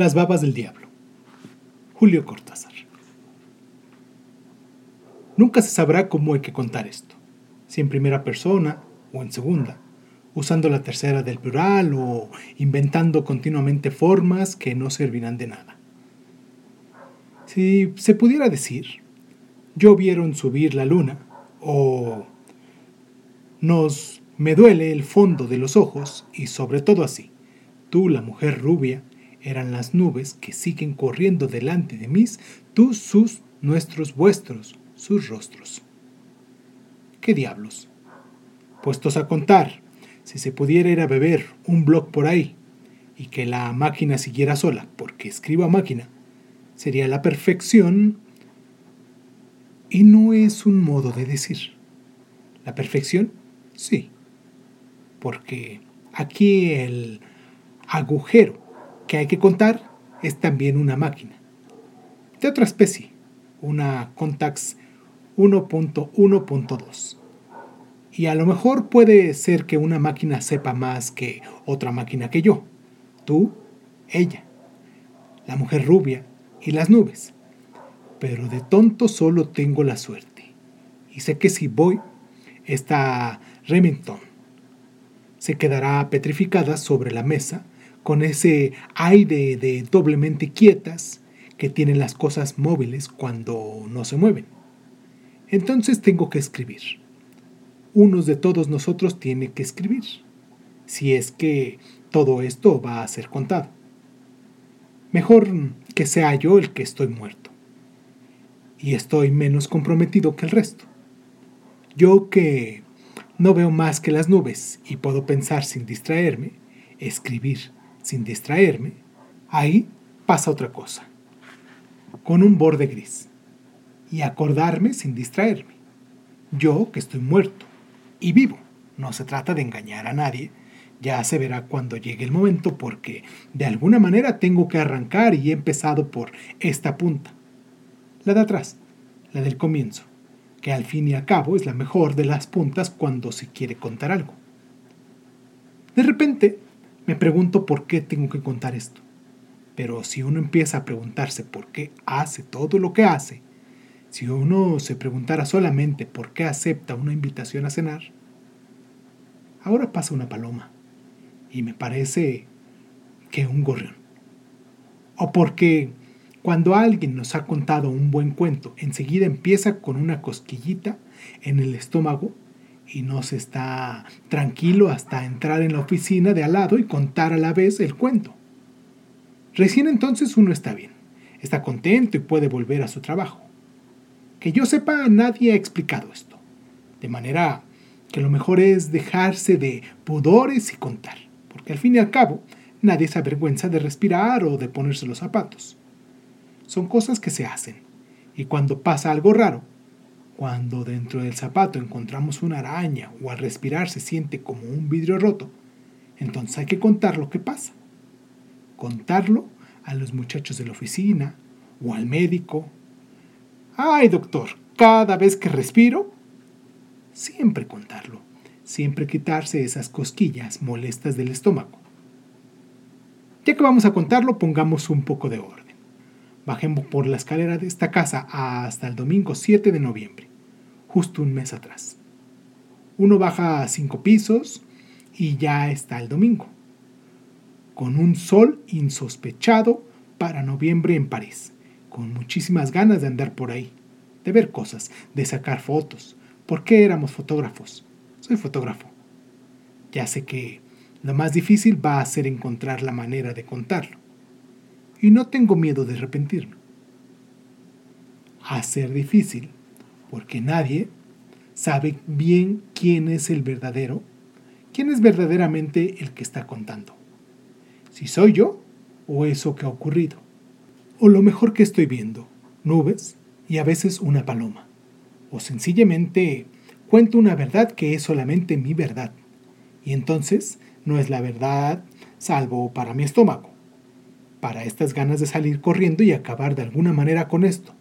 Las babas del diablo. Julio Cortázar. Nunca se sabrá cómo hay que contar esto, si en primera persona o en segunda, usando la tercera del plural o inventando continuamente formas que no servirán de nada. Si se pudiera decir, yo vieron subir la luna o nos me duele el fondo de los ojos y sobre todo así, tú la mujer rubia, eran las nubes que siguen corriendo delante de mí, tú sus, nuestros, vuestros, sus rostros. ¿Qué diablos? Puestos a contar, si se pudiera ir a beber un blog por ahí y que la máquina siguiera sola, porque escribo a máquina, sería la perfección y no es un modo de decir. La perfección, sí, porque aquí el agujero que hay que contar es también una máquina. De otra especie, una Contax 1.1.2. Y a lo mejor puede ser que una máquina sepa más que otra máquina que yo. Tú, ella, la mujer rubia y las nubes. Pero de tonto solo tengo la suerte. Y sé que si voy, esta Remington se quedará petrificada sobre la mesa con ese aire de doblemente quietas que tienen las cosas móviles cuando no se mueven. Entonces tengo que escribir. Unos de todos nosotros tiene que escribir, si es que todo esto va a ser contado. Mejor que sea yo el que estoy muerto. Y estoy menos comprometido que el resto. Yo que no veo más que las nubes y puedo pensar sin distraerme, escribir sin distraerme, ahí pasa otra cosa, con un borde gris, y acordarme sin distraerme. Yo que estoy muerto y vivo, no se trata de engañar a nadie, ya se verá cuando llegue el momento porque de alguna manera tengo que arrancar y he empezado por esta punta, la de atrás, la del comienzo, que al fin y al cabo es la mejor de las puntas cuando se quiere contar algo. De repente me pregunto por qué tengo que contar esto. Pero si uno empieza a preguntarse por qué hace todo lo que hace, si uno se preguntara solamente por qué acepta una invitación a cenar, ahora pasa una paloma y me parece que un gorrión. O porque cuando alguien nos ha contado un buen cuento, enseguida empieza con una cosquillita en el estómago y no se está tranquilo hasta entrar en la oficina de al lado y contar a la vez el cuento. Recién entonces uno está bien, está contento y puede volver a su trabajo. Que yo sepa, nadie ha explicado esto, de manera que lo mejor es dejarse de pudores y contar, porque al fin y al cabo nadie se avergüenza de respirar o de ponerse los zapatos. Son cosas que se hacen, y cuando pasa algo raro, cuando dentro del zapato encontramos una araña o al respirar se siente como un vidrio roto, entonces hay que contar lo que pasa. Contarlo a los muchachos de la oficina o al médico. Ay, doctor, cada vez que respiro, siempre contarlo, siempre quitarse esas cosquillas molestas del estómago. Ya que vamos a contarlo, pongamos un poco de orden. Bajemos por la escalera de esta casa hasta el domingo 7 de noviembre justo un mes atrás. Uno baja a cinco pisos y ya está el domingo, con un sol insospechado para noviembre en París, con muchísimas ganas de andar por ahí, de ver cosas, de sacar fotos. ¿Por qué éramos fotógrafos? Soy fotógrafo. Ya sé que lo más difícil va a ser encontrar la manera de contarlo. Y no tengo miedo de arrepentirme. A ser difícil porque nadie sabe bien quién es el verdadero, quién es verdaderamente el que está contando. Si soy yo o eso que ha ocurrido. O lo mejor que estoy viendo, nubes y a veces una paloma. O sencillamente cuento una verdad que es solamente mi verdad. Y entonces no es la verdad salvo para mi estómago. Para estas ganas de salir corriendo y acabar de alguna manera con esto,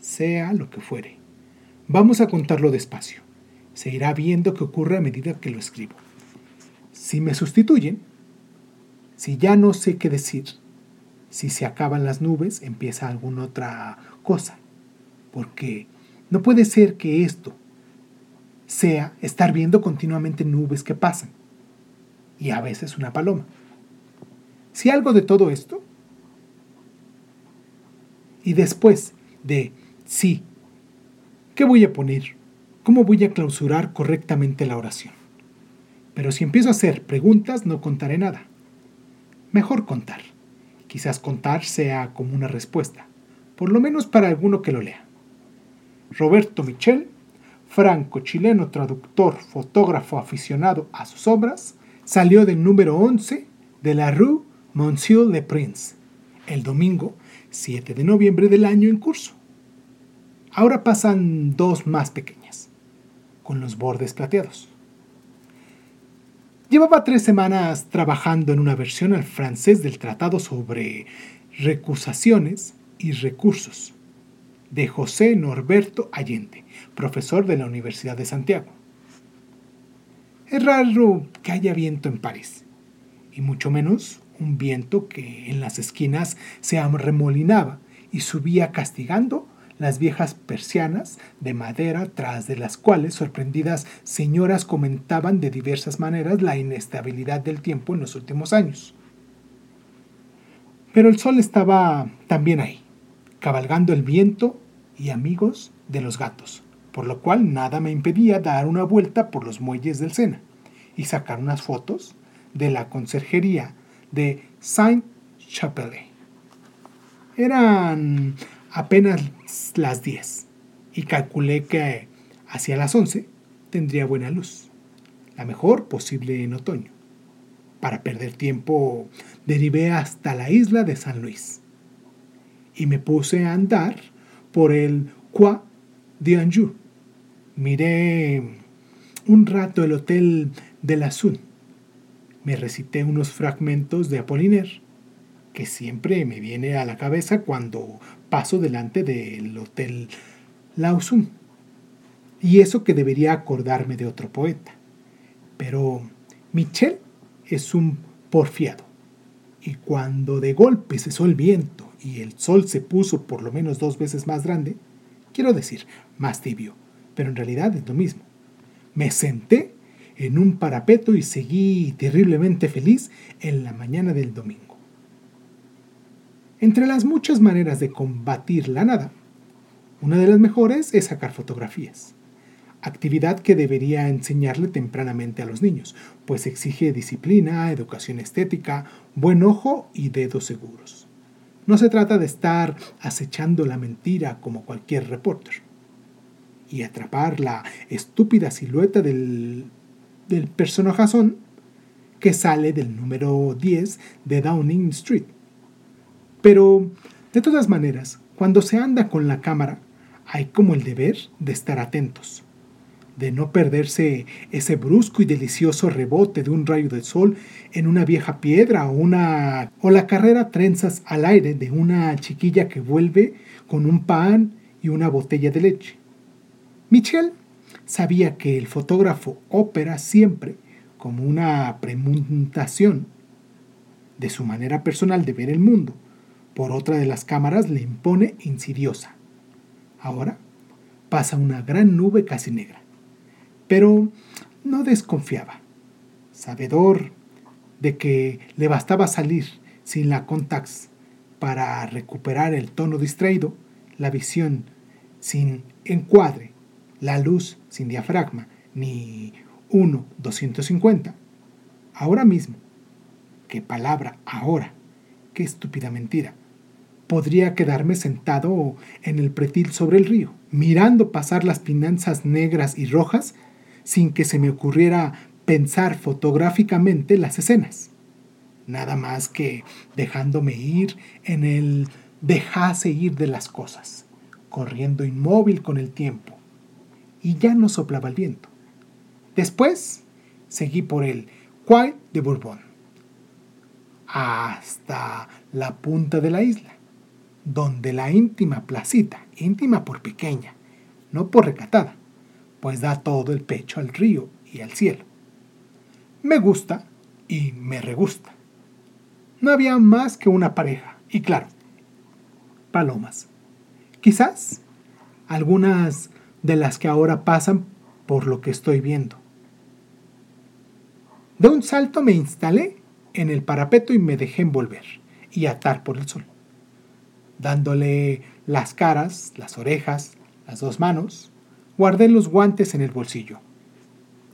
sea lo que fuere. Vamos a contarlo despacio. Se irá viendo qué ocurre a medida que lo escribo. Si me sustituyen, si ya no sé qué decir, Si se acaban las nubes, empieza alguna otra cosa. Porque no puede ser que esto sea estar viendo continuamente nubes que pasan. Y a veces una paloma. Si algo de todo esto, y después de sí, ¿qué voy a poner? ¿Cómo voy a clausurar correctamente la oración? Pero si empiezo a hacer preguntas, no contaré nada. Mejor contar. Quizás contar sea como una respuesta, por lo menos para alguno que lo lea. Roberto Michel, franco-chileno, traductor, fotógrafo aficionado a sus obras, salió del número 11 de la Rue Monsieur le Prince, el domingo 7 de noviembre del año en curso. Ahora pasan dos más pequeñas, con los bordes plateados. Llevaba tres semanas trabajando en una versión al francés del Tratado sobre Recusaciones y Recursos de José Norberto Allende, profesor de la Universidad de Santiago. Es raro que haya viento en París, y mucho menos un viento que en las esquinas se arremolinaba y subía castigando las viejas persianas de madera tras de las cuales sorprendidas señoras comentaban de diversas maneras la inestabilidad del tiempo en los últimos años. Pero el sol estaba también ahí, cabalgando el viento y amigos de los gatos, por lo cual nada me impedía dar una vuelta por los muelles del Sena y sacar unas fotos de la conserjería de Saint-Chapelle. Eran apenas las 10 y calculé que hacia las 11 tendría buena luz, la mejor posible en otoño. Para perder tiempo derivé hasta la isla de San Luis y me puse a andar por el Croix d'Anjou. Miré un rato el hotel de la Sun. Me recité unos fragmentos de Apollinaire que siempre me viene a la cabeza cuando paso delante del Hotel Lausum. Y eso que debería acordarme de otro poeta. Pero Michel es un porfiado. Y cuando de golpe cesó el viento y el sol se puso por lo menos dos veces más grande, quiero decir, más tibio, pero en realidad es lo mismo, me senté en un parapeto y seguí terriblemente feliz en la mañana del domingo. Entre las muchas maneras de combatir la nada, una de las mejores es sacar fotografías, actividad que debería enseñarle tempranamente a los niños, pues exige disciplina, educación estética, buen ojo y dedos seguros. No se trata de estar acechando la mentira como cualquier reporter y atrapar la estúpida silueta del, del personajazón que sale del número 10 de Downing Street pero, de todas maneras, cuando se anda con la cámara, hay como el deber de estar atentos, de no perderse ese brusco y delicioso rebote de un rayo de sol en una vieja piedra o, una, o la carrera trenzas al aire de una chiquilla que vuelve con un pan y una botella de leche. Michel sabía que el fotógrafo opera siempre como una premuntación de su manera personal de ver el mundo por otra de las cámaras le impone insidiosa. Ahora pasa una gran nube casi negra. Pero no desconfiaba, sabedor de que le bastaba salir sin la contax para recuperar el tono distraído, la visión sin encuadre, la luz sin diafragma, ni 1.250. Ahora mismo, qué palabra ahora, qué estúpida mentira podría quedarme sentado en el pretil sobre el río, mirando pasar las pinanzas negras y rojas sin que se me ocurriera pensar fotográficamente las escenas. Nada más que dejándome ir en el dejase ir de las cosas, corriendo inmóvil con el tiempo. Y ya no soplaba el viento. Después seguí por el Quai de Bourbon hasta la punta de la isla donde la íntima placita, íntima por pequeña, no por recatada, pues da todo el pecho al río y al cielo. Me gusta y me regusta. No había más que una pareja, Y claro, palomas. Quizás algunas de las que ahora pasan por lo que estoy viendo. De un salto me instalé en el parapeto y me dejé envolver y atar por el sol, dándole las caras, las orejas, las dos manos, guardé los guantes en el bolsillo.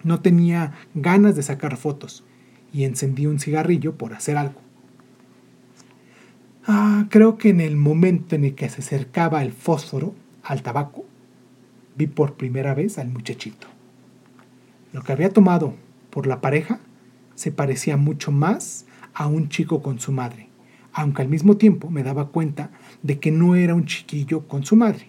No tenía ganas de sacar fotos y encendí un cigarrillo por hacer algo. Ah, creo que en el momento en el que se acercaba el fósforo al tabaco, vi por primera vez al muchachito. Lo que había tomado por la pareja se parecía mucho más a un chico con su madre, aunque al mismo tiempo me daba cuenta de que no era un chiquillo con su madre,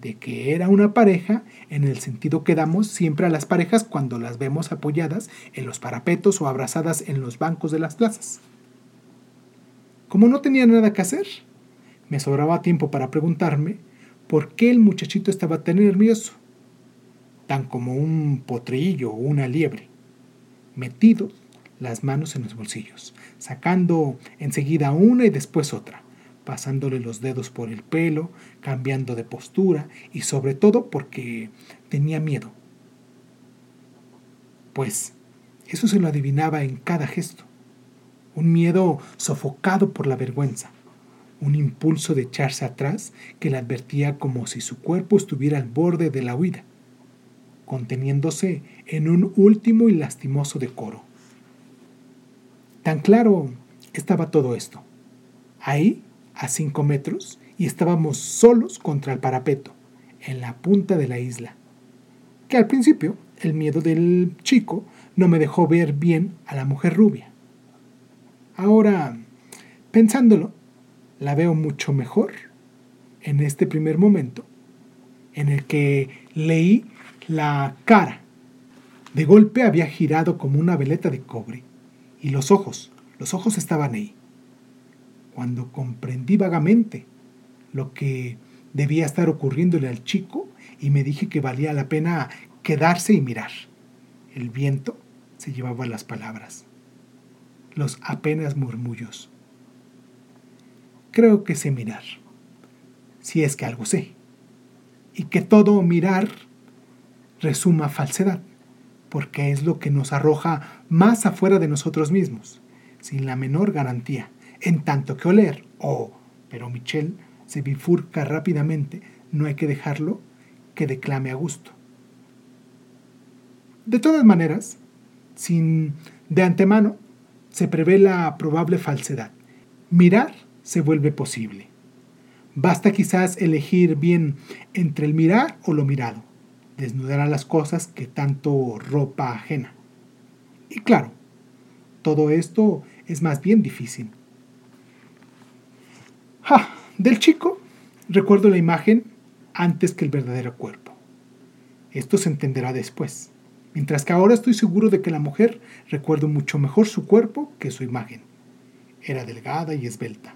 de que era una pareja en el sentido que damos siempre a las parejas cuando las vemos apoyadas en los parapetos o abrazadas en los bancos de las plazas. Como no tenía nada que hacer, me sobraba tiempo para preguntarme por qué el muchachito estaba tan nervioso, tan como un potrillo o una liebre, metido las manos en los bolsillos, sacando enseguida una y después otra, pasándole los dedos por el pelo, cambiando de postura y sobre todo porque tenía miedo. Pues eso se lo adivinaba en cada gesto. Un miedo sofocado por la vergüenza, un impulso de echarse atrás que le advertía como si su cuerpo estuviera al borde de la huida, conteniéndose en un último y lastimoso decoro. Tan claro estaba todo esto. Ahí a cinco metros y estábamos solos contra el parapeto, en la punta de la isla. Que al principio el miedo del chico no me dejó ver bien a la mujer rubia. Ahora, pensándolo, la veo mucho mejor en este primer momento en el que leí la cara. De golpe había girado como una veleta de cobre y los ojos, los ojos estaban ahí cuando comprendí vagamente lo que debía estar ocurriéndole al chico y me dije que valía la pena quedarse y mirar. El viento se llevaba las palabras, los apenas murmullos. Creo que sé mirar, si es que algo sé, y que todo mirar resuma falsedad, porque es lo que nos arroja más afuera de nosotros mismos, sin la menor garantía en tanto que oler, oh, pero Michel se bifurca rápidamente, no hay que dejarlo que declame a gusto. De todas maneras, sin de antemano, se prevé la probable falsedad. Mirar se vuelve posible. Basta quizás elegir bien entre el mirar o lo mirado. Desnudará las cosas que tanto ropa ajena. Y claro, todo esto es más bien difícil. Ja, del chico recuerdo la imagen antes que el verdadero cuerpo. Esto se entenderá después. Mientras que ahora estoy seguro de que la mujer recuerdo mucho mejor su cuerpo que su imagen. Era delgada y esbelta.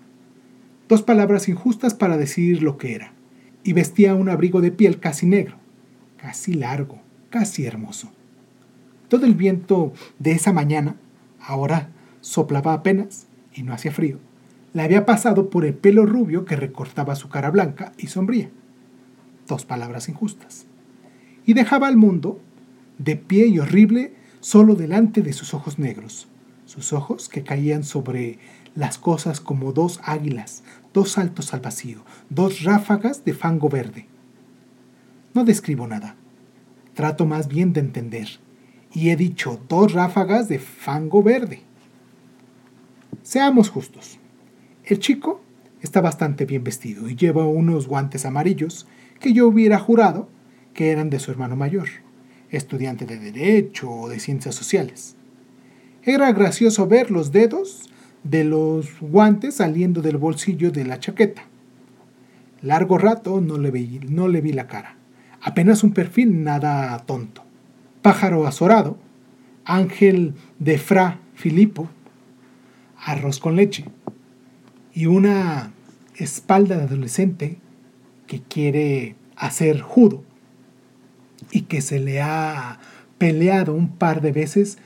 Dos palabras injustas para decir lo que era. Y vestía un abrigo de piel casi negro, casi largo, casi hermoso. Todo el viento de esa mañana, ahora soplaba apenas y no hacía frío, le había pasado por el pelo rubio que recortaba su cara blanca y sombría. Dos palabras injustas. Y dejaba al mundo de pie y horrible solo delante de sus ojos negros, sus ojos que caían sobre las cosas como dos águilas, dos saltos al vacío, dos ráfagas de fango verde. No describo nada, trato más bien de entender, y he dicho dos ráfagas de fango verde. Seamos justos. El chico está bastante bien vestido y lleva unos guantes amarillos que yo hubiera jurado que eran de su hermano mayor, estudiante de Derecho o de Ciencias Sociales. Era gracioso ver los dedos de los guantes saliendo del bolsillo de la chaqueta. Largo rato no le vi, no le vi la cara, apenas un perfil nada tonto. Pájaro azorado, ángel de Fra Filipo, arroz con leche y una espalda de adolescente que quiere hacer judo y que se le ha peleado un par de veces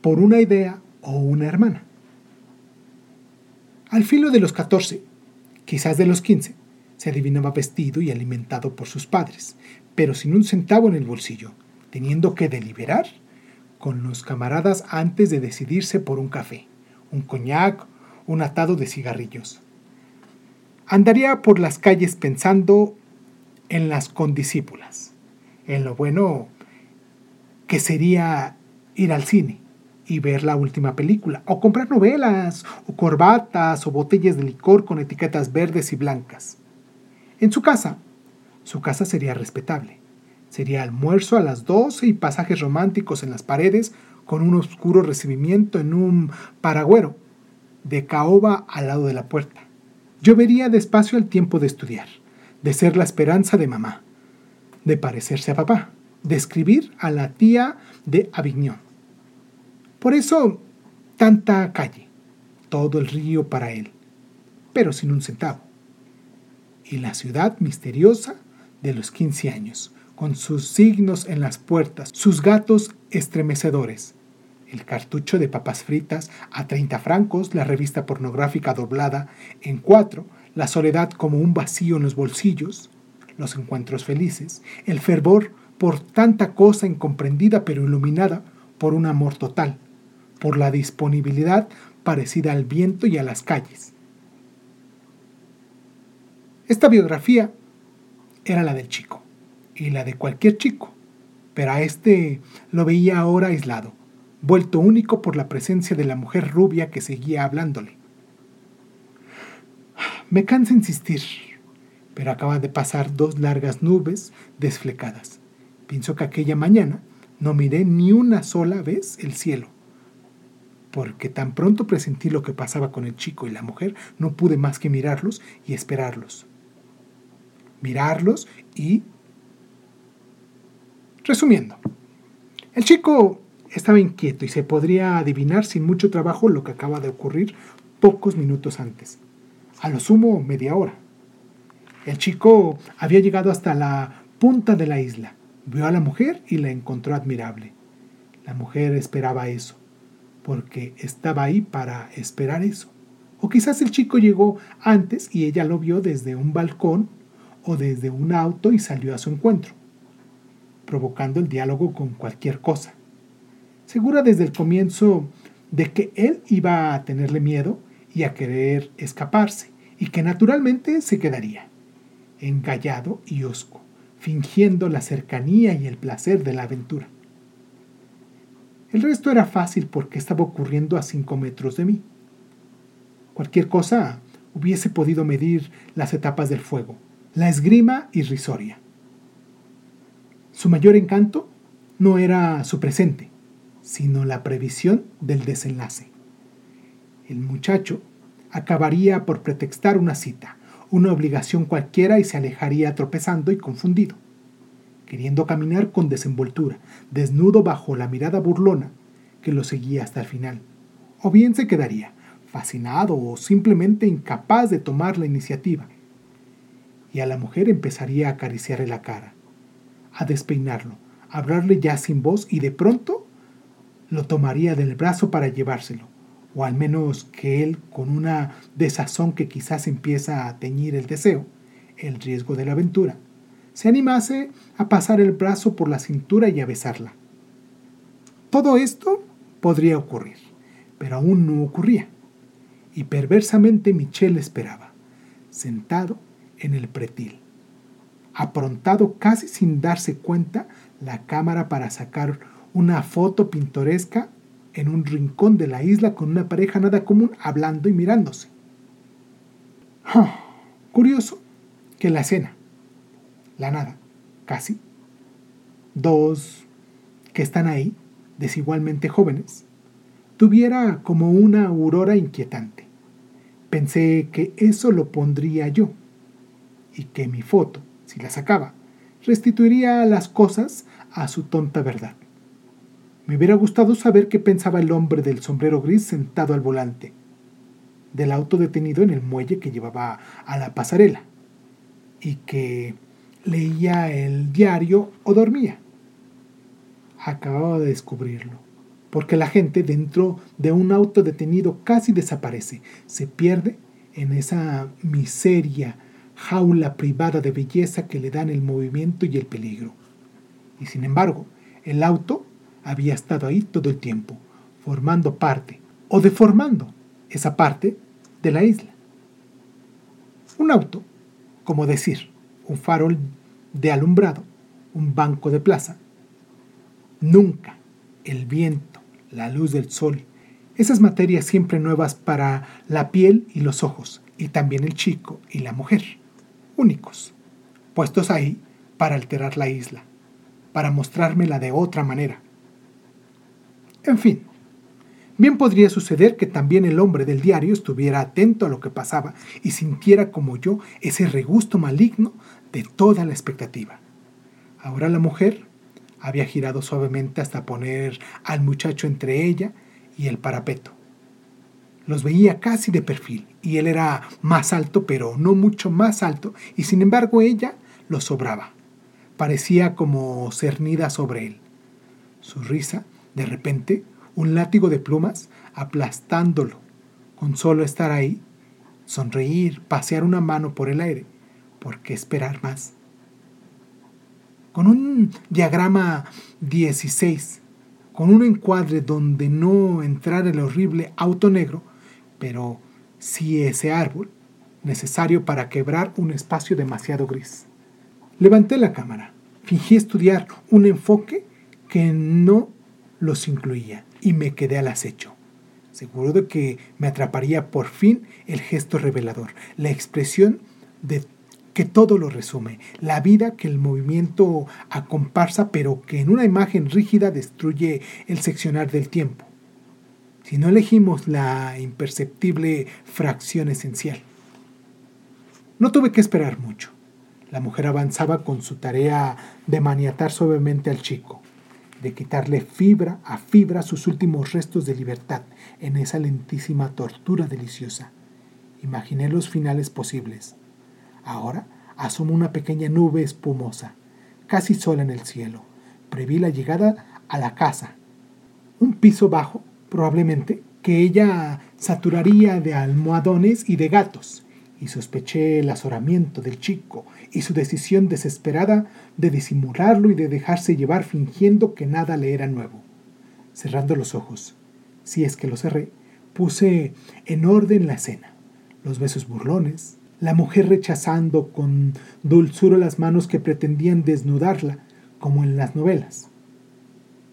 por una idea o una hermana. Al filo de los 14, quizás de los 15, se adivinaba vestido y alimentado por sus padres, pero sin un centavo en el bolsillo, teniendo que deliberar con los camaradas antes de decidirse por un café, un coñac, un atado de cigarrillos. Andaría por las calles pensando en las condiscípulas, en lo bueno que sería ir al cine y ver la última película, o comprar novelas, o corbatas, o botellas de licor con etiquetas verdes y blancas. En su casa, su casa sería respetable. Sería almuerzo a las 12 y pasajes románticos en las paredes con un oscuro recibimiento en un paragüero de caoba al lado de la puerta. Yo vería despacio el tiempo de estudiar, de ser la esperanza de mamá, de parecerse a papá, de escribir a la tía de Avignon. Por eso, tanta calle, todo el río para él, pero sin un centavo. Y la ciudad misteriosa de los 15 años, con sus signos en las puertas, sus gatos estremecedores, el cartucho de papas fritas a 30 francos, la revista pornográfica doblada en cuatro, la soledad como un vacío en los bolsillos, los encuentros felices, el fervor por tanta cosa incomprendida pero iluminada por un amor total, por la disponibilidad parecida al viento y a las calles. Esta biografía era la del chico y la de cualquier chico, pero a este lo veía ahora aislado, vuelto único por la presencia de la mujer rubia que seguía hablándole. Me cansa insistir, pero acaba de pasar dos largas nubes desflecadas. Pienso que aquella mañana no miré ni una sola vez el cielo, porque tan pronto presentí lo que pasaba con el chico y la mujer, no pude más que mirarlos y esperarlos. Mirarlos y... Resumiendo, el chico estaba inquieto y se podría adivinar sin mucho trabajo lo que acaba de ocurrir pocos minutos antes, a lo sumo media hora. El chico había llegado hasta la punta de la isla, vio a la mujer y la encontró admirable. La mujer esperaba eso, porque estaba ahí para esperar eso. O quizás el chico llegó antes y ella lo vio desde un balcón o desde un auto y salió a su encuentro, provocando el diálogo con cualquier cosa segura desde el comienzo de que él iba a tenerle miedo y a querer escaparse, y que naturalmente se quedaría, engallado y hosco, fingiendo la cercanía y el placer de la aventura. El resto era fácil porque estaba ocurriendo a cinco metros de mí. Cualquier cosa hubiese podido medir las etapas del fuego, la esgrima irrisoria. Su mayor encanto no era su presente, sino la previsión del desenlace. El muchacho acabaría por pretextar una cita, una obligación cualquiera y se alejaría tropezando y confundido, queriendo caminar con desenvoltura, desnudo bajo la mirada burlona que lo seguía hasta el final. O bien se quedaría, fascinado o simplemente incapaz de tomar la iniciativa. Y a la mujer empezaría a acariciarle la cara, a despeinarlo, a hablarle ya sin voz y de pronto lo tomaría del brazo para llevárselo, o al menos que él, con una desazón que quizás empieza a teñir el deseo, el riesgo de la aventura, se animase a pasar el brazo por la cintura y a besarla. Todo esto podría ocurrir, pero aún no ocurría, y perversamente Michel esperaba, sentado en el pretil, aprontado casi sin darse cuenta la cámara para sacar una foto pintoresca en un rincón de la isla con una pareja nada común hablando y mirándose. curioso que la escena, la nada, casi, dos que están ahí, desigualmente jóvenes, tuviera como una aurora inquietante. Pensé que eso lo pondría yo y que mi foto, si la sacaba, restituiría las cosas a su tonta verdad. Me hubiera gustado saber qué pensaba el hombre del sombrero gris sentado al volante del auto detenido en el muelle que llevaba a la pasarela y que leía el diario o dormía. Acababa de descubrirlo, porque la gente dentro de un auto detenido casi desaparece, se pierde en esa miseria, jaula privada de belleza que le dan el movimiento y el peligro. Y sin embargo, el auto había estado ahí todo el tiempo, formando parte, o deformando esa parte de la isla. Un auto, como decir, un farol de alumbrado, un banco de plaza. Nunca el viento, la luz del sol, esas materias siempre nuevas para la piel y los ojos, y también el chico y la mujer, únicos, puestos ahí para alterar la isla, para mostrármela de otra manera. En fin, bien podría suceder que también el hombre del diario estuviera atento a lo que pasaba y sintiera como yo ese regusto maligno de toda la expectativa. Ahora la mujer había girado suavemente hasta poner al muchacho entre ella y el parapeto. Los veía casi de perfil, y él era más alto, pero no mucho más alto, y sin embargo ella lo sobraba. Parecía como cernida sobre él. Su risa, de repente, un látigo de plumas, aplastándolo, con solo estar ahí, sonreír, pasear una mano por el aire. ¿Por qué esperar más? Con un diagrama 16 con un encuadre donde no entrara el horrible auto negro, pero sí ese árbol, necesario para quebrar un espacio demasiado gris. Levanté la cámara, fingí estudiar un enfoque que no los incluía y me quedé al acecho, seguro de que me atraparía por fin el gesto revelador, la expresión de que todo lo resume, la vida que el movimiento acomparsa, pero que en una imagen rígida destruye el seccionar del tiempo. Si no elegimos la imperceptible fracción esencial. No tuve que esperar mucho. La mujer avanzaba con su tarea de maniatar suavemente al chico, de quitarle fibra a fibra sus últimos restos de libertad en esa lentísima tortura deliciosa. Imaginé los finales posibles Ahora asomó una pequeña nube espumosa, casi sola en el cielo. Preví la llegada a la casa. Un piso bajo, probablemente, que ella saturaría de almohadones y de gatos, y sospeché el azoramiento del chico y su decisión desesperada de disimularlo y de dejarse llevar fingiendo que nada le era nuevo. Cerrando los ojos, si es que lo cerré, puse en orden la escena, los besos burlones, la mujer rechazando con dulzura las manos que pretendían desnudarla, como en las novelas,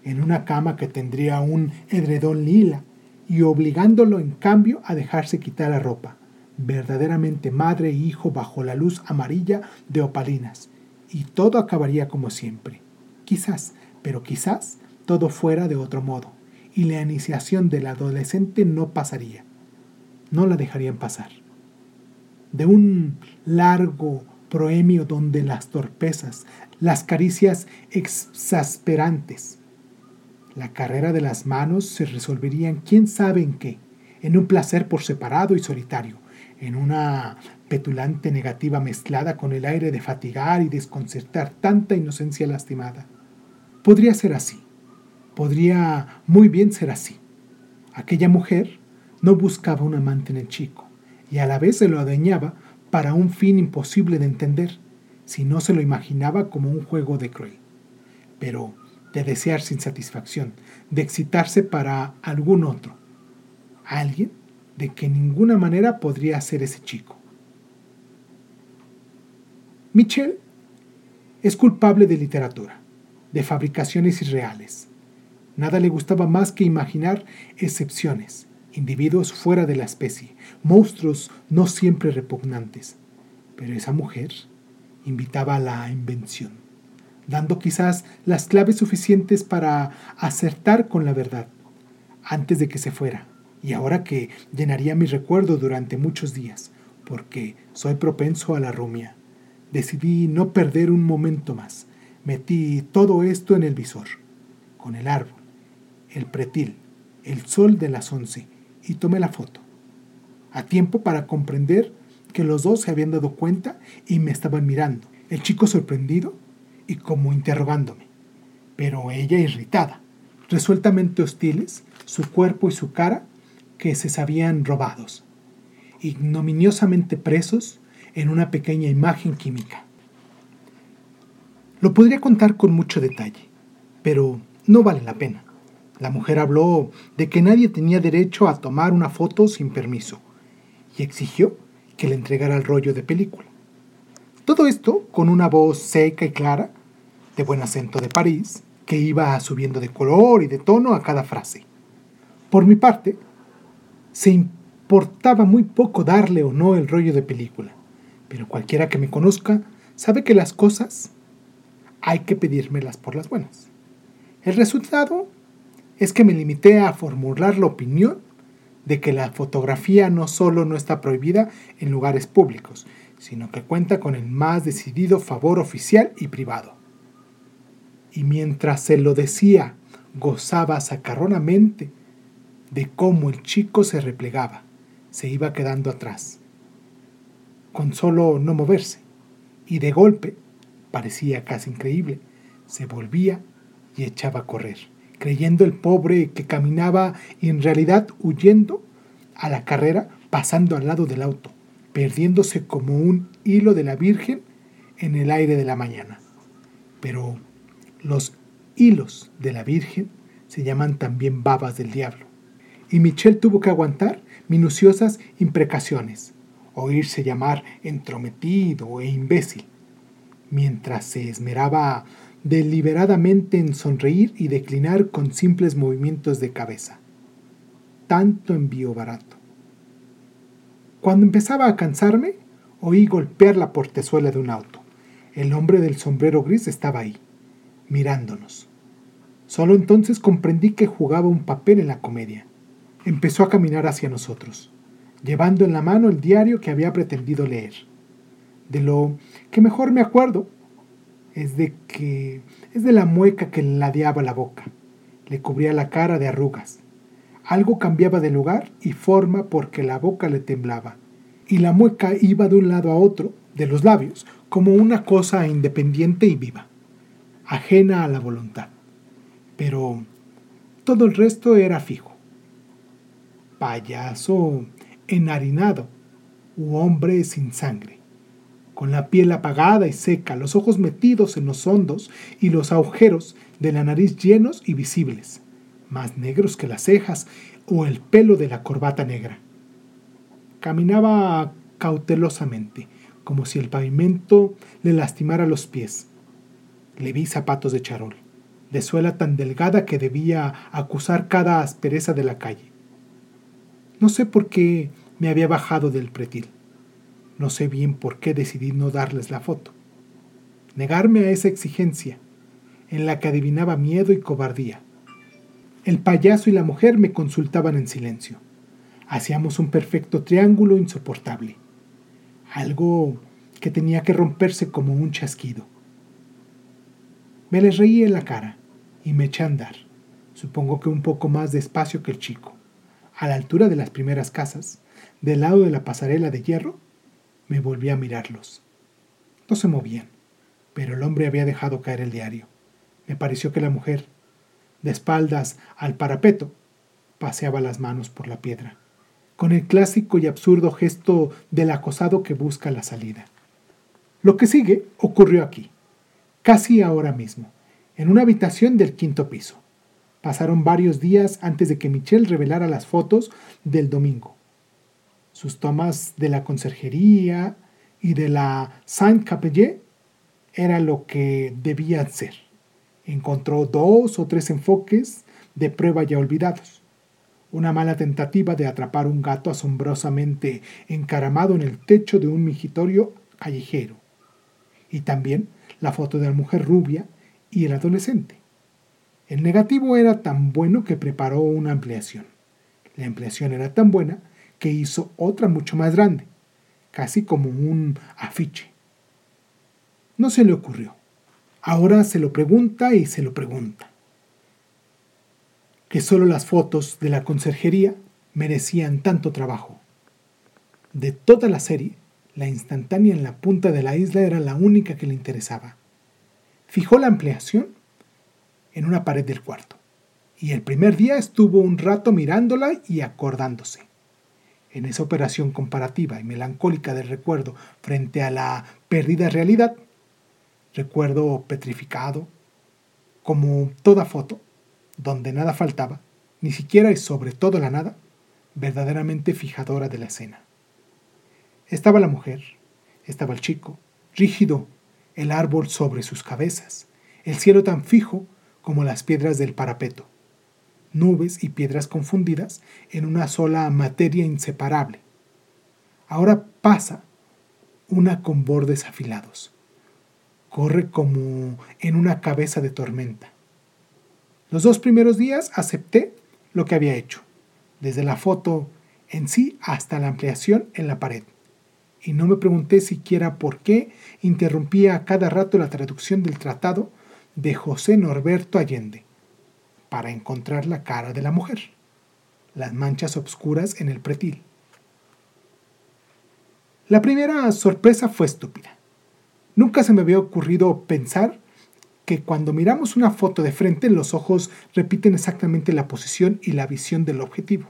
en una cama que tendría un edredón lila, y obligándolo en cambio a dejarse quitar la ropa, verdaderamente madre e hijo bajo la luz amarilla de opalinas, y todo acabaría como siempre. Quizás, pero quizás, todo fuera de otro modo, y la iniciación del adolescente no pasaría. No la dejarían pasar de un largo proemio donde las torpezas, las caricias exasperantes, la carrera de las manos se resolverían quién sabe en qué, en un placer por separado y solitario, en una petulante negativa mezclada con el aire de fatigar y desconcertar tanta inocencia lastimada. Podría ser así, podría muy bien ser así. Aquella mujer no buscaba un amante en el chico, y a la vez se lo adueñaba para un fin imposible de entender, si no se lo imaginaba como un juego de cruel, pero de desear sin satisfacción, de excitarse para algún otro, alguien de que ninguna manera podría ser ese chico. Michel es culpable de literatura, de fabricaciones irreales. Nada le gustaba más que imaginar excepciones, individuos fuera de la especie, monstruos no siempre repugnantes. Pero esa mujer invitaba a la invención, dando quizás las claves suficientes para acertar con la verdad, antes de que se fuera, y ahora que llenaría mi recuerdo durante muchos días, porque soy propenso a la rumia. Decidí no perder un momento más. Metí todo esto en el visor, con el árbol, el pretil, el sol de las once, y tomé la foto. A tiempo para comprender que los dos se habían dado cuenta y me estaban mirando. El chico sorprendido y como interrogándome, pero ella irritada, resueltamente hostiles, su cuerpo y su cara que se sabían robados. ignominiosamente presos en una pequeña imagen química. Lo podría contar con mucho detalle, pero no vale la pena. La mujer habló de que nadie tenía derecho a tomar una foto sin permiso y exigió que le entregara el rollo de película. Todo esto con una voz seca y clara, de buen acento de París, que iba subiendo de color y de tono a cada frase. Por mi parte, se importaba muy poco darle o no el rollo de película, pero cualquiera que me conozca sabe que las cosas hay que pedírmelas por las buenas. El resultado es que me limité a formular la opinión de que la fotografía no solo no está prohibida en lugares públicos, sino que cuenta con el más decidido favor oficial y privado. Y mientras se lo decía, gozaba sacarronamente de cómo el chico se replegaba, se iba quedando atrás, con solo no moverse, y de golpe, parecía casi increíble, se volvía y echaba a correr creyendo el pobre que caminaba y en realidad huyendo a la carrera pasando al lado del auto, perdiéndose como un hilo de la Virgen en el aire de la mañana. Pero los hilos de la Virgen se llaman también babas del diablo. Y Michel tuvo que aguantar minuciosas imprecaciones, oírse llamar entrometido e imbécil, mientras se esmeraba deliberadamente en sonreír y declinar con simples movimientos de cabeza. Tanto envío barato. Cuando empezaba a cansarme, oí golpear la portezuela de un auto. El hombre del sombrero gris estaba ahí, mirándonos. Solo entonces comprendí que jugaba un papel en la comedia. Empezó a caminar hacia nosotros, llevando en la mano el diario que había pretendido leer. De lo que mejor me acuerdo es de que es de la mueca que ladeaba la boca, le cubría la cara de arrugas. Algo cambiaba de lugar y forma porque la boca le temblaba, y la mueca iba de un lado a otro de los labios como una cosa independiente y viva, ajena a la voluntad. Pero todo el resto era fijo. Payaso enharinado u hombre sin sangre con la piel apagada y seca, los ojos metidos en los hondos y los agujeros de la nariz llenos y visibles, más negros que las cejas o el pelo de la corbata negra. Caminaba cautelosamente, como si el pavimento le lastimara los pies. Le vi zapatos de charol, de suela tan delgada que debía acusar cada aspereza de la calle. No sé por qué me había bajado del pretil. No sé bien por qué decidí no darles la foto. Negarme a esa exigencia, en la que adivinaba miedo y cobardía. El payaso y la mujer me consultaban en silencio. Hacíamos un perfecto triángulo insoportable. Algo que tenía que romperse como un chasquido. Me les reí en la cara y me eché a andar, supongo que un poco más despacio que el chico. A la altura de las primeras casas, del lado de la pasarela de hierro, me volví a mirarlos. No se movían, pero el hombre había dejado caer el diario. Me pareció que la mujer, de espaldas al parapeto, paseaba las manos por la piedra, con el clásico y absurdo gesto del acosado que busca la salida. Lo que sigue ocurrió aquí, casi ahora mismo, en una habitación del quinto piso. Pasaron varios días antes de que Michelle revelara las fotos del domingo sus tomas de la conserjería y de la Saint-Capelle era lo que debían ser. Encontró dos o tres enfoques de prueba ya olvidados. Una mala tentativa de atrapar un gato asombrosamente encaramado en el techo de un migitorio callejero. Y también la foto de la mujer rubia y el adolescente. El negativo era tan bueno que preparó una ampliación. La ampliación era tan buena que hizo otra mucho más grande, casi como un afiche. No se le ocurrió. Ahora se lo pregunta y se lo pregunta. Que solo las fotos de la conserjería merecían tanto trabajo. De toda la serie, la instantánea en la punta de la isla era la única que le interesaba. Fijó la ampliación en una pared del cuarto, y el primer día estuvo un rato mirándola y acordándose en esa operación comparativa y melancólica del recuerdo frente a la perdida realidad, recuerdo petrificado, como toda foto, donde nada faltaba, ni siquiera y sobre todo la nada, verdaderamente fijadora de la escena. Estaba la mujer, estaba el chico, rígido, el árbol sobre sus cabezas, el cielo tan fijo como las piedras del parapeto, nubes y piedras confundidas en una sola materia inseparable. Ahora pasa una con bordes afilados. Corre como en una cabeza de tormenta. Los dos primeros días acepté lo que había hecho, desde la foto en sí hasta la ampliación en la pared. Y no me pregunté siquiera por qué interrumpía a cada rato la traducción del tratado de José Norberto Allende para encontrar la cara de la mujer, las manchas obscuras en el pretil. La primera sorpresa fue estúpida. Nunca se me había ocurrido pensar que cuando miramos una foto de frente los ojos repiten exactamente la posición y la visión del objetivo.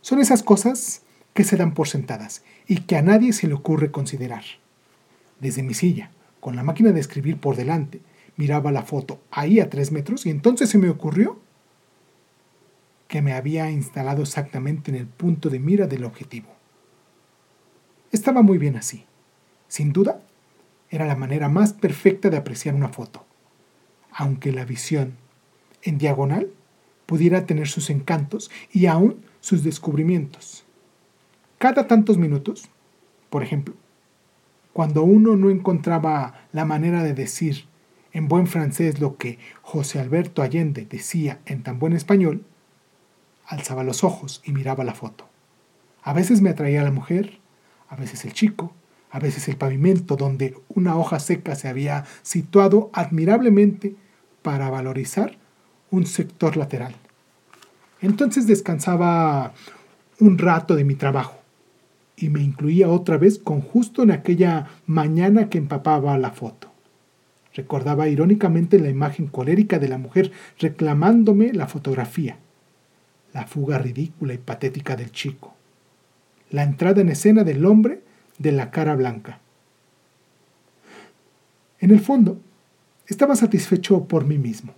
Son esas cosas que se dan por sentadas y que a nadie se le ocurre considerar. Desde mi silla, con la máquina de escribir por delante, miraba la foto ahí a tres metros y entonces se me ocurrió que me había instalado exactamente en el punto de mira del objetivo. Estaba muy bien así. Sin duda, era la manera más perfecta de apreciar una foto, aunque la visión en diagonal pudiera tener sus encantos y aún sus descubrimientos. Cada tantos minutos, por ejemplo, cuando uno no encontraba la manera de decir en buen francés lo que José Alberto Allende decía en tan buen español, alzaba los ojos y miraba la foto. A veces me atraía la mujer, a veces el chico, a veces el pavimento donde una hoja seca se había situado admirablemente para valorizar un sector lateral. Entonces descansaba un rato de mi trabajo y me incluía otra vez con justo en aquella mañana que empapaba la foto. Recordaba irónicamente la imagen colérica de la mujer reclamándome la fotografía, la fuga ridícula y patética del chico, la entrada en escena del hombre de la cara blanca. En el fondo, estaba satisfecho por mí mismo.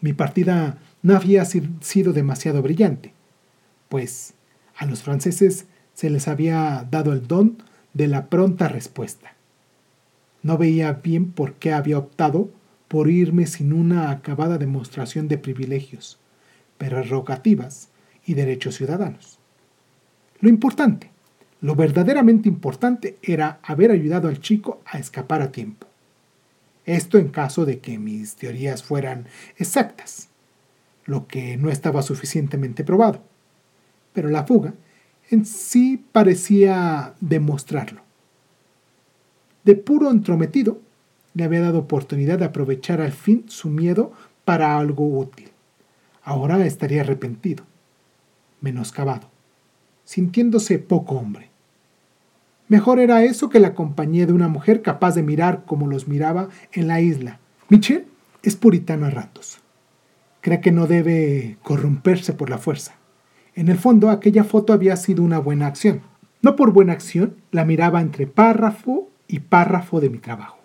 Mi partida no había sido demasiado brillante, pues a los franceses se les había dado el don de la pronta respuesta. No veía bien por qué había optado por irme sin una acabada demostración de privilegios, prerrogativas y derechos ciudadanos. Lo importante, lo verdaderamente importante era haber ayudado al chico a escapar a tiempo. Esto en caso de que mis teorías fueran exactas, lo que no estaba suficientemente probado. Pero la fuga en sí parecía demostrarlo de puro entrometido, le había dado oportunidad de aprovechar al fin su miedo para algo útil. Ahora estaría arrepentido, menoscabado, sintiéndose poco hombre. Mejor era eso que la compañía de una mujer capaz de mirar como los miraba en la isla. Michel es puritano a ratos. Cree que no debe corromperse por la fuerza. En el fondo, aquella foto había sido una buena acción. No por buena acción, la miraba entre párrafo y párrafo de mi trabajo.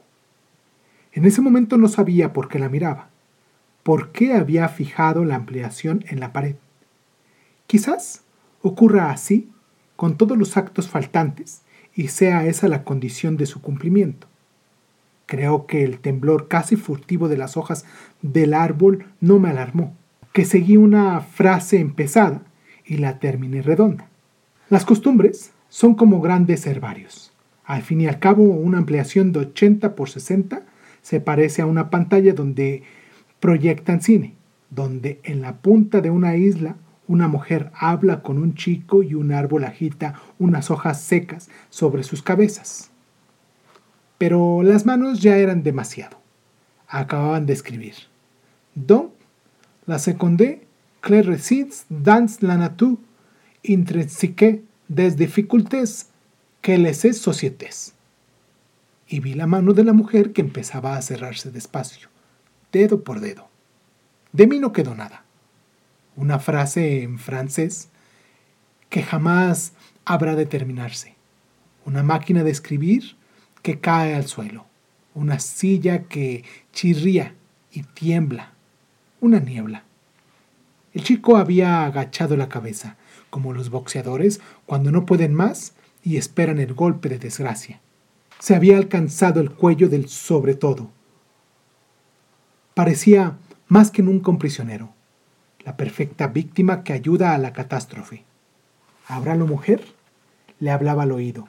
En ese momento no sabía por qué la miraba, por qué había fijado la ampliación en la pared. Quizás ocurra así con todos los actos faltantes y sea esa la condición de su cumplimiento. Creo que el temblor casi furtivo de las hojas del árbol no me alarmó, que seguí una frase empezada y la terminé redonda. Las costumbres son como grandes herbarios. Al fin y al cabo, una ampliación de 80 por 60 se parece a una pantalla donde proyectan cine, donde en la punta de una isla una mujer habla con un chico y un árbol agita unas hojas secas sobre sus cabezas. Pero las manos ya eran demasiado. Acababan de escribir. Donc, la seconde, claire resides dans la nature, intrinsique des difficultés que les es societés. Y vi la mano de la mujer que empezaba a cerrarse despacio, dedo por dedo. De mí no quedó nada. Una frase en francés que jamás habrá de terminarse. Una máquina de escribir que cae al suelo. Una silla que chirría y tiembla. Una niebla. El chico había agachado la cabeza, como los boxeadores cuando no pueden más y esperan el golpe de desgracia. Se había alcanzado el cuello del sobre todo. Parecía más que nunca un prisionero, la perfecta víctima que ayuda a la catástrofe. ¿Habrá la mujer? Le hablaba al oído,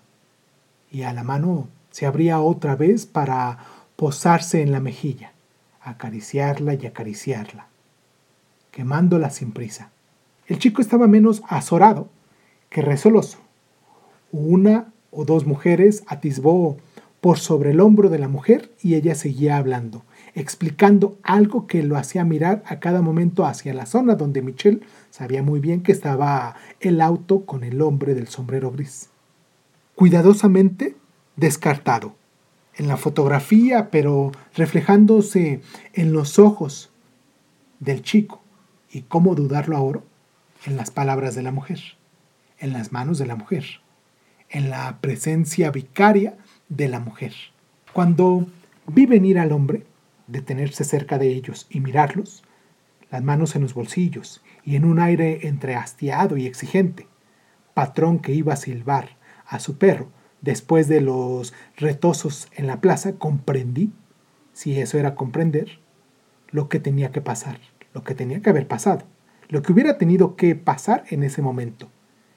y a la mano se abría otra vez para posarse en la mejilla, acariciarla y acariciarla quemándola sin prisa. El chico estaba menos azorado que resoloso. Una o dos mujeres atisbó por sobre el hombro de la mujer y ella seguía hablando, explicando algo que lo hacía mirar a cada momento hacia la zona donde Michelle sabía muy bien que estaba el auto con el hombre del sombrero gris. Cuidadosamente descartado en la fotografía, pero reflejándose en los ojos del chico. ¿Y cómo dudarlo ahora? En las palabras de la mujer, en las manos de la mujer, en la presencia vicaria de la mujer. Cuando vi venir al hombre, detenerse cerca de ellos y mirarlos, las manos en los bolsillos y en un aire entre hastiado y exigente, patrón que iba a silbar a su perro después de los retosos en la plaza, comprendí, si eso era comprender, lo que tenía que pasar lo que tenía que haber pasado, lo que hubiera tenido que pasar en ese momento,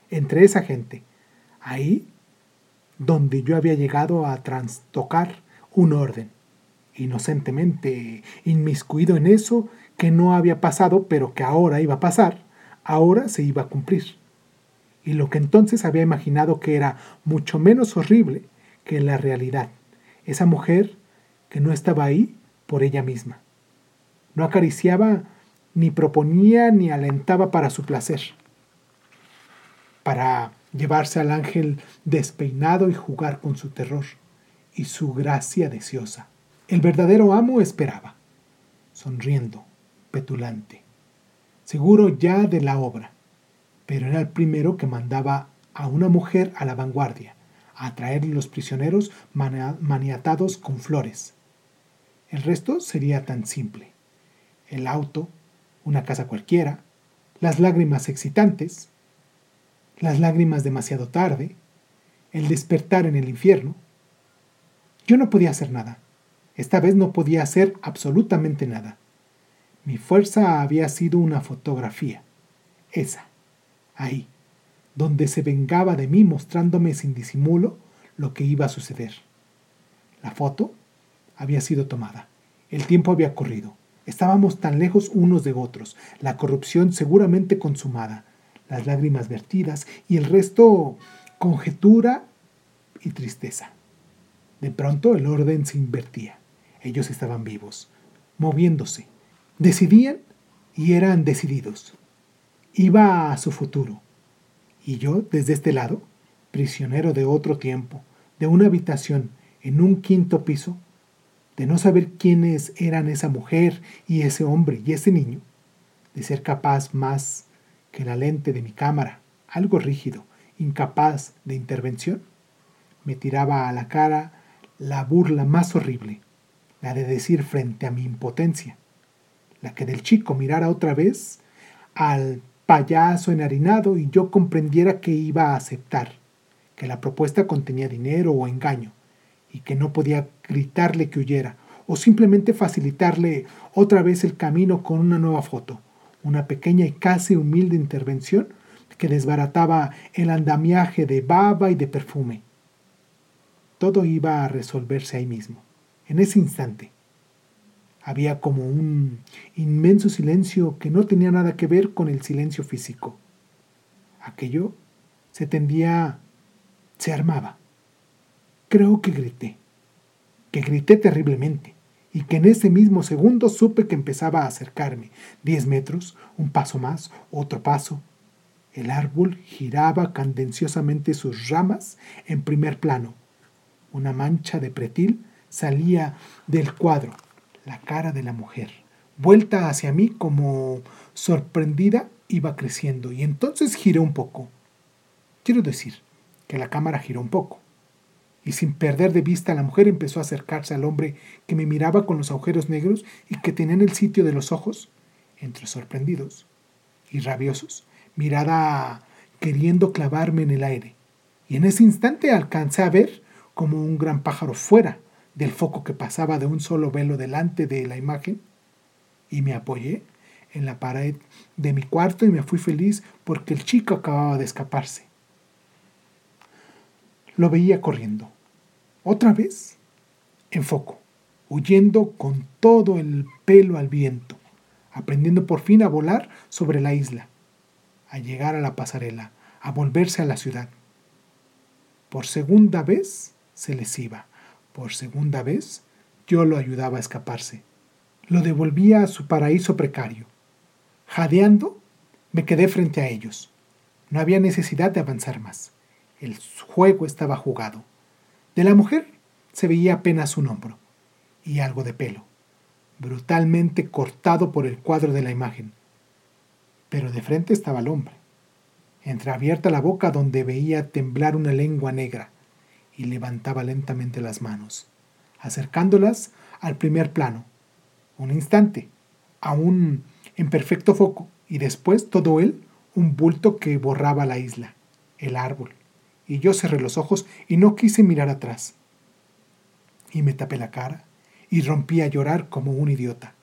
entre esa gente, ahí donde yo había llegado a trastocar un orden, inocentemente inmiscuido en eso que no había pasado, pero que ahora iba a pasar, ahora se iba a cumplir. Y lo que entonces había imaginado que era mucho menos horrible que la realidad, esa mujer que no estaba ahí por ella misma. No acariciaba ni proponía ni alentaba para su placer, para llevarse al ángel despeinado y jugar con su terror y su gracia deseosa. El verdadero amo esperaba, sonriendo, petulante, seguro ya de la obra, pero era el primero que mandaba a una mujer a la vanguardia, a traerle los prisioneros maniatados con flores. El resto sería tan simple. El auto, una casa cualquiera, las lágrimas excitantes, las lágrimas demasiado tarde, el despertar en el infierno. Yo no podía hacer nada. Esta vez no podía hacer absolutamente nada. Mi fuerza había sido una fotografía. Esa, ahí, donde se vengaba de mí mostrándome sin disimulo lo que iba a suceder. La foto había sido tomada. El tiempo había corrido. Estábamos tan lejos unos de otros, la corrupción seguramente consumada, las lágrimas vertidas y el resto conjetura y tristeza. De pronto el orden se invertía. Ellos estaban vivos, moviéndose. Decidían y eran decididos. Iba a su futuro. Y yo, desde este lado, prisionero de otro tiempo, de una habitación en un quinto piso, de no saber quiénes eran esa mujer y ese hombre y ese niño, de ser capaz más que la lente de mi cámara, algo rígido, incapaz de intervención, me tiraba a la cara la burla más horrible, la de decir frente a mi impotencia, la que del chico mirara otra vez al payaso enharinado y yo comprendiera que iba a aceptar, que la propuesta contenía dinero o engaño, y que no podía gritarle que huyera o simplemente facilitarle otra vez el camino con una nueva foto, una pequeña y casi humilde intervención que desbarataba el andamiaje de baba y de perfume. Todo iba a resolverse ahí mismo, en ese instante. Había como un inmenso silencio que no tenía nada que ver con el silencio físico. Aquello se tendía, se armaba Creo que grité, que grité terriblemente, y que en ese mismo segundo supe que empezaba a acercarme. Diez metros, un paso más, otro paso. El árbol giraba candenciosamente sus ramas en primer plano. Una mancha de pretil salía del cuadro, la cara de la mujer. Vuelta hacia mí como sorprendida, iba creciendo, y entonces giré un poco. Quiero decir que la cámara giró un poco, y sin perder de vista la mujer empezó a acercarse al hombre que me miraba con los agujeros negros y que tenía en el sitio de los ojos, entre sorprendidos y rabiosos, mirada queriendo clavarme en el aire. Y en ese instante alcancé a ver como un gran pájaro fuera del foco que pasaba de un solo velo delante de la imagen y me apoyé en la pared de mi cuarto y me fui feliz porque el chico acababa de escaparse. Lo veía corriendo. Otra vez, en foco, huyendo con todo el pelo al viento, aprendiendo por fin a volar sobre la isla, a llegar a la pasarela, a volverse a la ciudad. Por segunda vez se les iba. Por segunda vez yo lo ayudaba a escaparse. Lo devolvía a su paraíso precario. Jadeando, me quedé frente a ellos. No había necesidad de avanzar más. El juego estaba jugado. De la mujer se veía apenas un hombro y algo de pelo, brutalmente cortado por el cuadro de la imagen. Pero de frente estaba el hombre, entreabierta la boca donde veía temblar una lengua negra, y levantaba lentamente las manos, acercándolas al primer plano. Un instante, aún en perfecto foco, y después todo él un bulto que borraba la isla, el árbol. Y yo cerré los ojos y no quise mirar atrás. Y me tapé la cara y rompí a llorar como un idiota.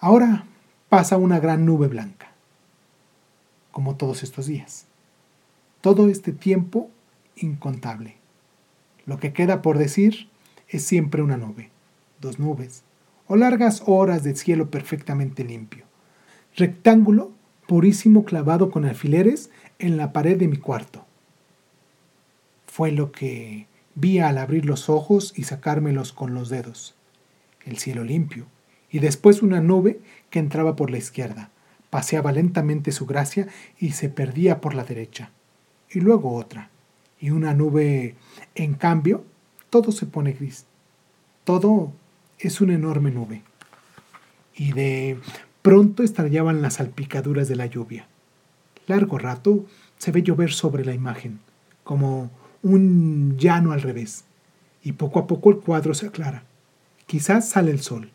Ahora pasa una gran nube blanca, como todos estos días. Todo este tiempo incontable. Lo que queda por decir es siempre una nube, dos nubes, o largas horas de cielo perfectamente limpio. Rectángulo purísimo clavado con alfileres en la pared de mi cuarto. Fue lo que vi al abrir los ojos y sacármelos con los dedos. El cielo limpio, y después una nube que entraba por la izquierda, paseaba lentamente su gracia y se perdía por la derecha, y luego otra, y una nube, en cambio, todo se pone gris. Todo es una enorme nube. Y de pronto estallaban las salpicaduras de la lluvia. Largo rato se ve llover sobre la imagen, como un llano al revés. Y poco a poco el cuadro se aclara. Quizás sale el sol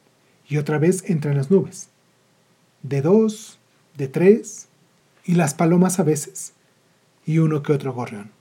y otra vez entran las nubes. De dos, de tres, y las palomas a veces, y uno que otro gorrión.